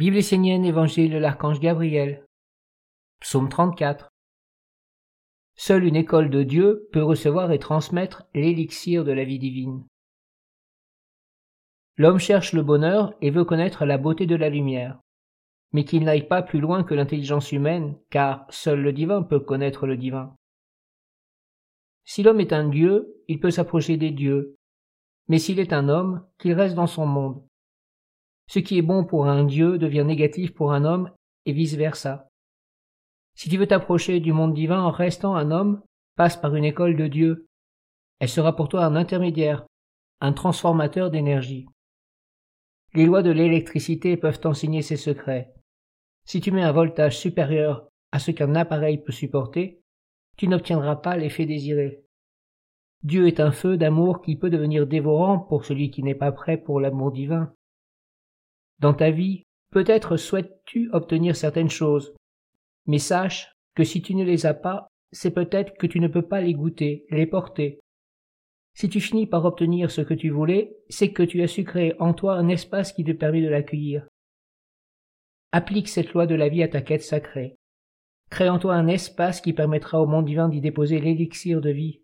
Bible essénienne, Évangile de l'archange Gabriel. Psaume 34. Seule une école de Dieu peut recevoir et transmettre l'élixir de la vie divine. L'homme cherche le bonheur et veut connaître la beauté de la lumière, mais qu'il n'aille pas plus loin que l'intelligence humaine, car seul le divin peut connaître le divin. Si l'homme est un dieu, il peut s'approcher des dieux, mais s'il est un homme, qu'il reste dans son monde. Ce qui est bon pour un dieu devient négatif pour un homme, et vice-versa. Si tu veux t'approcher du monde divin en restant un homme, passe par une école de Dieu. Elle sera pour toi un intermédiaire, un transformateur d'énergie. Les lois de l'électricité peuvent enseigner ces secrets. Si tu mets un voltage supérieur à ce qu'un appareil peut supporter, tu n'obtiendras pas l'effet désiré. Dieu est un feu d'amour qui peut devenir dévorant pour celui qui n'est pas prêt pour l'amour divin. Dans ta vie, peut-être souhaites-tu obtenir certaines choses, mais sache que si tu ne les as pas, c'est peut-être que tu ne peux pas les goûter, les porter. Si tu finis par obtenir ce que tu voulais, c'est que tu as su créer en toi un espace qui te permet de l'accueillir. Applique cette loi de la vie à ta quête sacrée. Crée en toi un espace qui permettra au monde divin d'y déposer l'élixir de vie.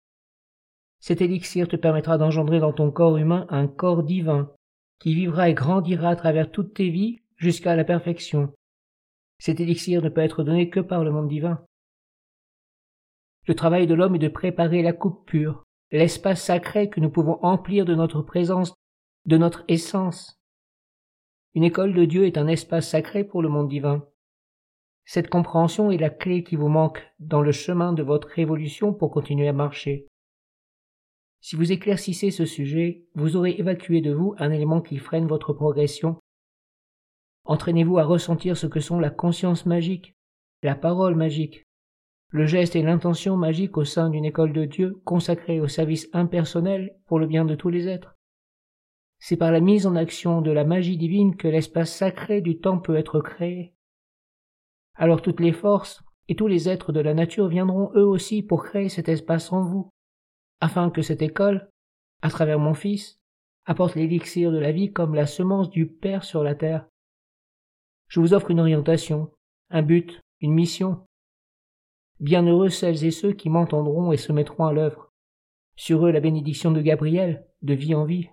Cet élixir te permettra d'engendrer dans ton corps humain un corps divin, qui vivra et grandira à travers toutes tes vies jusqu'à la perfection. Cet élixir ne peut être donné que par le monde divin. Le travail de l'homme est de préparer la coupe pure, l'espace sacré que nous pouvons emplir de notre présence, de notre essence. Une école de Dieu est un espace sacré pour le monde divin. Cette compréhension est la clé qui vous manque dans le chemin de votre évolution pour continuer à marcher. Si vous éclaircissez ce sujet, vous aurez évacué de vous un élément qui freine votre progression. Entraînez-vous à ressentir ce que sont la conscience magique, la parole magique, le geste et l'intention magique au sein d'une école de Dieu consacrée au service impersonnel pour le bien de tous les êtres. C'est par la mise en action de la magie divine que l'espace sacré du temps peut être créé. Alors toutes les forces et tous les êtres de la nature viendront eux aussi pour créer cet espace en vous, afin que cette école, à travers mon Fils, apporte l'élixir de la vie comme la semence du Père sur la terre. Je vous offre une orientation, un but, une mission, Bienheureux celles et ceux qui m'entendront et se mettront à l'œuvre. Sur eux la bénédiction de Gabriel, de vie en vie.